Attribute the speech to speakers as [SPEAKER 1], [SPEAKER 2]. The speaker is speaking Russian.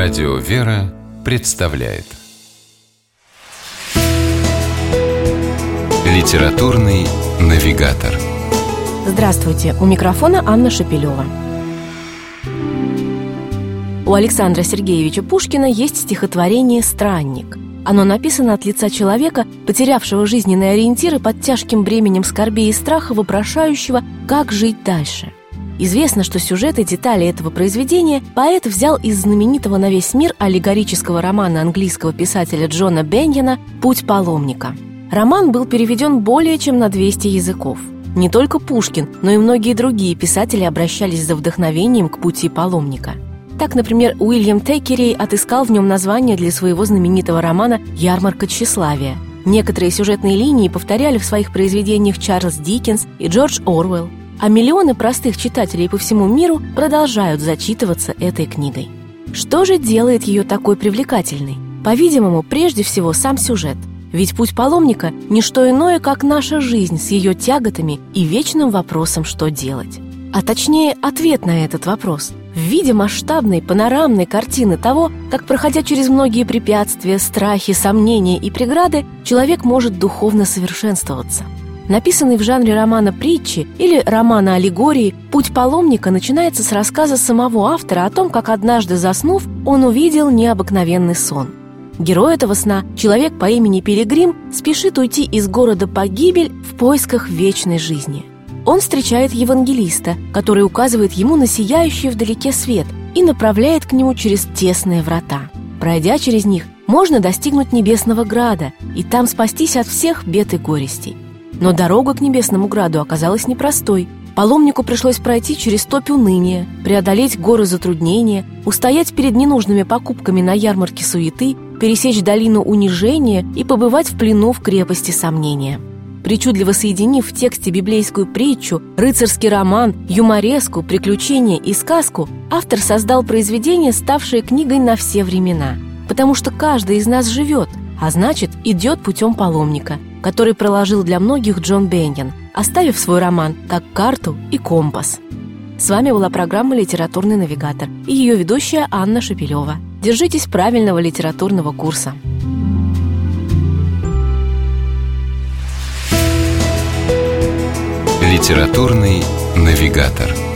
[SPEAKER 1] Радио «Вера» представляет Литературный навигатор
[SPEAKER 2] Здравствуйте! У микрофона Анна Шапилева. У Александра Сергеевича Пушкина есть стихотворение «Странник». Оно написано от лица человека, потерявшего жизненные ориентиры под тяжким бременем скорби и страха, вопрошающего, как жить дальше – Известно, что сюжет и детали этого произведения поэт взял из знаменитого на весь мир аллегорического романа английского писателя Джона Беньена «Путь паломника». Роман был переведен более чем на 200 языков. Не только Пушкин, но и многие другие писатели обращались за вдохновением к пути паломника. Так, например, Уильям Теккерей отыскал в нем название для своего знаменитого романа «Ярмарка тщеславия». Некоторые сюжетные линии повторяли в своих произведениях Чарльз Диккенс и Джордж Орвелл. А миллионы простых читателей по всему миру продолжают зачитываться этой книгой. Что же делает ее такой привлекательной? По-видимому, прежде всего сам сюжет. Ведь путь паломника – не что иное, как наша жизнь с ее тяготами и вечным вопросом, что делать. А точнее, ответ на этот вопрос в виде масштабной панорамной картины того, как, проходя через многие препятствия, страхи, сомнения и преграды, человек может духовно совершенствоваться – Написанный в жанре романа притчи или романа аллегории, «Путь паломника» начинается с рассказа самого автора о том, как однажды заснув, он увидел необыкновенный сон. Герой этого сна, человек по имени Пилигрим, спешит уйти из города погибель в поисках вечной жизни. Он встречает евангелиста, который указывает ему на сияющий вдалеке свет и направляет к нему через тесные врата. Пройдя через них, можно достигнуть небесного града и там спастись от всех бед и горестей. Но дорога к Небесному Граду оказалась непростой. Паломнику пришлось пройти через топь уныния, преодолеть горы затруднения, устоять перед ненужными покупками на ярмарке суеты, пересечь долину унижения и побывать в плену в крепости сомнения. Причудливо соединив в тексте библейскую притчу, рыцарский роман, юмореску, приключения и сказку, автор создал произведение, ставшее книгой на все времена. Потому что каждый из нас живет, а значит, идет путем паломника – который проложил для многих Джон Беннион, оставив свой роман как карту и компас. С вами была программа «Литературный навигатор» и ее ведущая Анна Шапилева. Держитесь правильного литературного курса.
[SPEAKER 1] «Литературный навигатор»